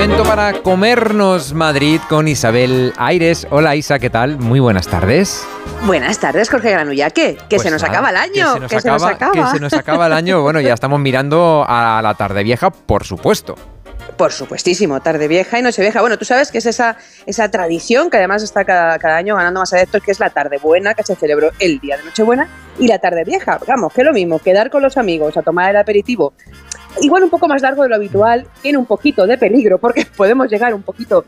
Momento para comernos Madrid con Isabel Aires. Hola Isa, ¿qué tal? Muy buenas tardes. Buenas tardes, Jorge Granullaque. Que Pues se nos nada, acaba el año. Que se nos, acaba, que se nos acaba el año. Bueno, ya estamos mirando a la tarde vieja, por supuesto. Por supuestísimo, tarde vieja y noche vieja. Bueno, tú sabes que es esa, esa tradición que además está cada, cada año ganando más adeptos, que es la tarde buena, que se celebró el día de Nochebuena, y la tarde vieja. Vamos, que es lo mismo, quedar con los amigos a tomar el aperitivo. Igual un poco más largo de lo habitual, tiene un poquito de peligro, porque podemos llegar un poquito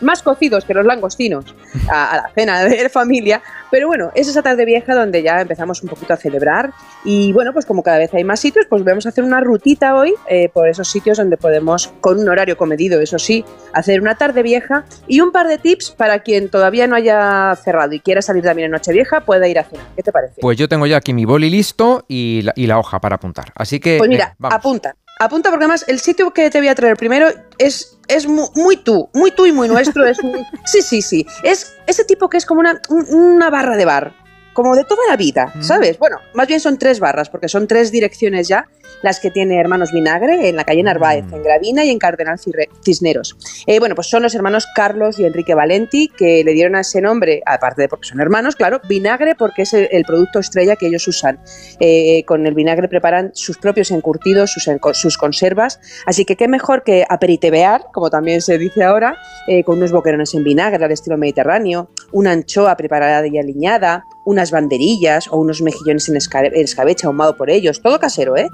más cocidos que los langostinos a, a la cena de familia, pero bueno, es esa tarde vieja donde ya empezamos un poquito a celebrar y bueno, pues como cada vez hay más sitios, pues vamos a hacer una rutita hoy eh, por esos sitios donde podemos, con un horario comedido, eso sí, hacer una tarde vieja y un par de tips para quien todavía no haya cerrado y quiera salir también en Nochevieja, pueda ir a cenar. ¿Qué te parece? Pues yo tengo ya aquí mi boli listo y la, y la hoja para apuntar. Así que. Pues mira, vamos. apunta. Apunta porque además el sitio que te voy a traer primero es, es mu- muy, tú, muy tú y muy nuestro. Es un- sí, sí, sí. Es ese tipo que es como una, un- una barra de bar, como de toda la vida, Mm. ¿sabes? Bueno, más bien son tres barras porque son tres direcciones ya las que tiene Hermanos Vinagre en la calle Narváez, Mm. en Gravina y en Cardenal Cisneros. Eh, bueno, pues son los hermanos Carlos y Enrique Valenti que le dieron a ese nombre, aparte de porque son hermanos, claro, vinagre porque es el, el producto estrella que ellos usan. Eh, con el vinagre preparan sus propios encurtidos, sus, conservas. Así que qué mejor que aperitevear, como también se dice ahora, eh, con unos boquerones en vinagre al estilo mediterráneo, una anchoa preparada y aliñada, unas banderillas o unos mejillones en escabeche ahumado por ellos, todo casero, ¿eh?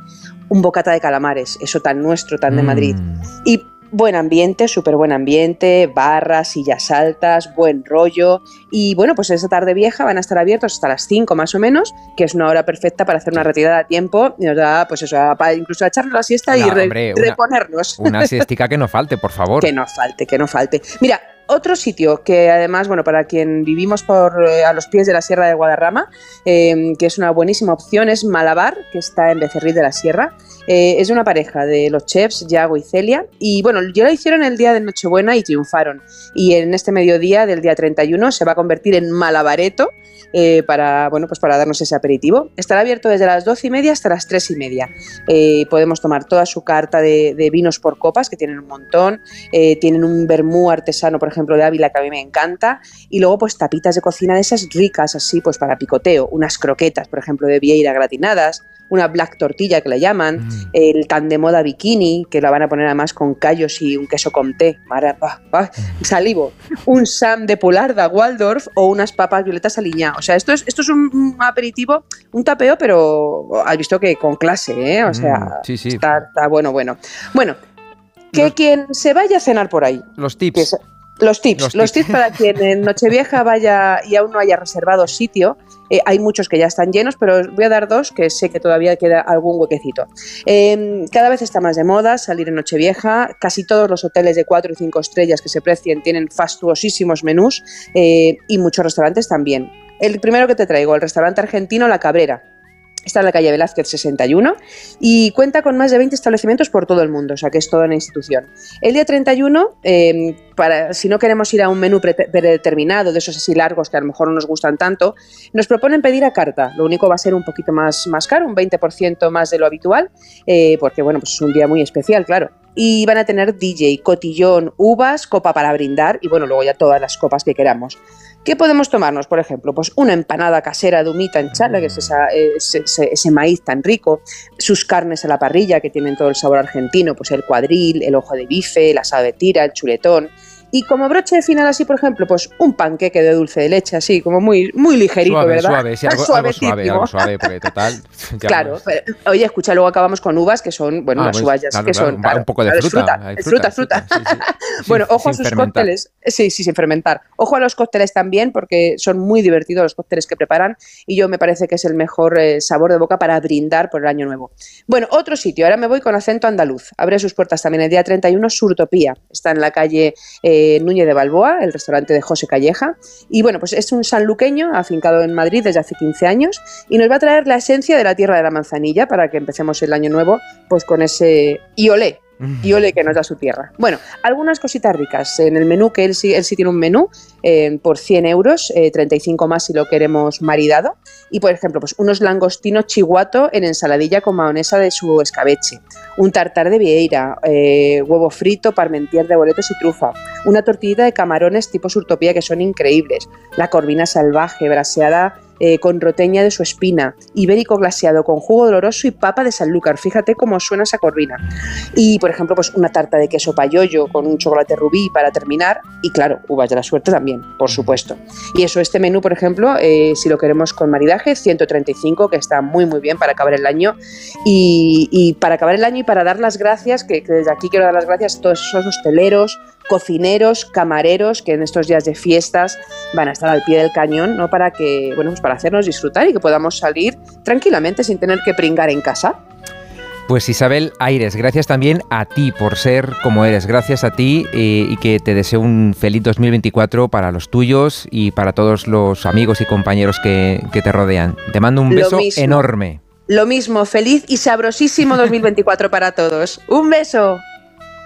Un bocata de calamares, eso tan nuestro, tan de Madrid. Mm. Y buen ambiente, súper buen ambiente, barras, sillas altas, buen rollo. Y bueno, pues esa tarde vieja van a estar abiertos hasta las 5 más o menos, que es una hora perfecta para hacer una retirada a tiempo y nos da, pues eso, para incluso echarnos la siesta y Hola, re- hombre, una- reponernos. Una siestica que no falte, por favor. Que no falte, que no falte. Mira, otro sitio que además, bueno, para quien vivimos por eh, a los pies de la Sierra de Guadarrama, eh, que es una buenísima opción, es Malabar, que está en Becerril de la Sierra. Eh, es una pareja de los chefs, Yago y Celia. Y bueno, ya lo hicieron el día de Nochebuena y triunfaron. Y en este mediodía del día 31 se va a convertir en Malabareto. eh, para, bueno, pues para darnos ese aperitivo. Estará abierto desde las 12 y media hasta las 3 y media. Eh, podemos tomar toda su carta de, de vinos por copas, que tienen un montón. Tienen un vermú artesano, por ejemplo, de Ávila, que a mí me encanta. Y luego, pues tapitas de cocina de esas ricas, así, pues para picoteo. Unas croquetas, por ejemplo, de vieira gratinadas. Una black tortilla, que la llaman. Mm. El tan de moda bikini, que la van a poner además con callos y un queso comté. Mara- ah, ah, salivo. Un sam de polarda Waldorf o unas papas violetas aliñadas. O sea, esto es, esto es un, aperitivo, un tapeo, pero has visto que con clase, ¿eh? O sea, Mm, sí, sí. Está, está bueno, bueno. Bueno, que Los- quien se vaya a cenar por ahí, Los tips. Los tips, Los los, tips. tips. para quien en Nochevieja vaya y aún no haya reservado sitio. eh, hay muchos que ya están llenos, pero os voy a dar dos que sé que todavía queda algún huequecito. Eh, cada vez está más de moda salir en Nochevieja. Casi todos los hoteles de 4 y 5 estrellas que se precien tienen fastuosísimos menús eh, y muchos restaurantes también. El primero que te traigo, el restaurante argentino La Cabrera. Está en la calle Velázquez 61 y cuenta con más de 20 establecimientos por todo el mundo, o sea que es toda una institución. El día 31, eh, para, si no queremos ir a un menú pre- predeterminado, de esos así largos que a lo mejor no nos gustan tanto, nos proponen pedir a carta. Lo único va a ser un poquito más, más caro, un 20% más de lo habitual, eh, porque bueno, pues es un día muy especial, claro. Y van a tener DJ, cotillón, uvas, copa para brindar y bueno, luego ya todas las copas que queramos. ¿Qué podemos tomarnos, por ejemplo? Pues una empanada casera de humita en chala, que es esa- ese, ese- maíz tan rico, sus carnes a la parrilla, que tienen todo el sabor argentino, pues el cuadril, el ojo de bife, la asado de tira, el chuletón. Y como broche de final así, por ejemplo, pues un panqueque de dulce de leche, así, como muy, muy ligerito, Suave, ¿verdad? suave, sí, algo, algo suave, algo suave, porque total. Claro, pero, oye, escucha, luego acabamos con uvas que son, bueno, Ah, las pues, uvas ya claro, que son. un- claro, un poco de claro, es fruta, fruta, fruta, fruta. fruta, sí, sí. bueno, Sin- ojo a sus fermentar. cócteles. Sí, sí, sin fermentar. Ojo a los cócteles también, porque son muy divertidos los cócteles que preparan y yo me parece que es el mejor eh, sabor de boca para brindar por el año nuevo. Bueno, otro sitio, ahora me voy con acento andaluz. Abre sus puertas también el día 31, Surtopía. Está en la calle eh, Núñez de Balboa, el restaurante de José Calleja. Y bueno, pues es un sanluqueño afincado en Madrid desde hace 15 años y nos va a traer la esencia de la tierra de la manzanilla para que empecemos el año nuevo pues con ese iolé. Y ole que nos da su tierra. Bueno, algunas cositas ricas. En el menú, que él sí, él sí tiene un menú eh, por 100 euros, 35 más si lo queremos maridado. Y por ejemplo, pues unos langostinos chihuato en ensaladilla con mayonesa de su escabeche, un tartar de vieira, huevo frito, parmentier de boletos y trufa, una tortillita de camarones tipo surtopía que son increíbles, la corvina salvaje, braseada eh, con roteña de su espina, ibérico glaseado con jugo doloroso y papa de Sanlúcar. Fíjate cómo suena esa corvina. Y, por ejemplo, pues una tarta de queso payoyo con un chocolate rubí para terminar. Y, claro, uvas de la suerte también, por supuesto. Y eso, este menú, por ejemplo, eh, si lo queremos con maridaje, 135, que está muy, muy bien para acabar el año. Y, para acabar el año y para dar las gracias, que, que desde aquí quiero dar las gracias a todos esos hosteleros, cocineros, camareros que en estos días de fiestas van a estar al pie del cañón, ¿no? Para que, bueno, pues para hacernos disfrutar y que podamos salir tranquilamente sin tener que pringar en casa. Pues Isabel Aires, gracias también a ti por ser como eres, gracias a ti eh, y que te deseo un feliz 2024 para los tuyos y para todos los amigos y compañeros que, te rodean. Te mando un beso enorme. Lo mismo, feliz y sabrosísimo 2024 para todos. Un beso.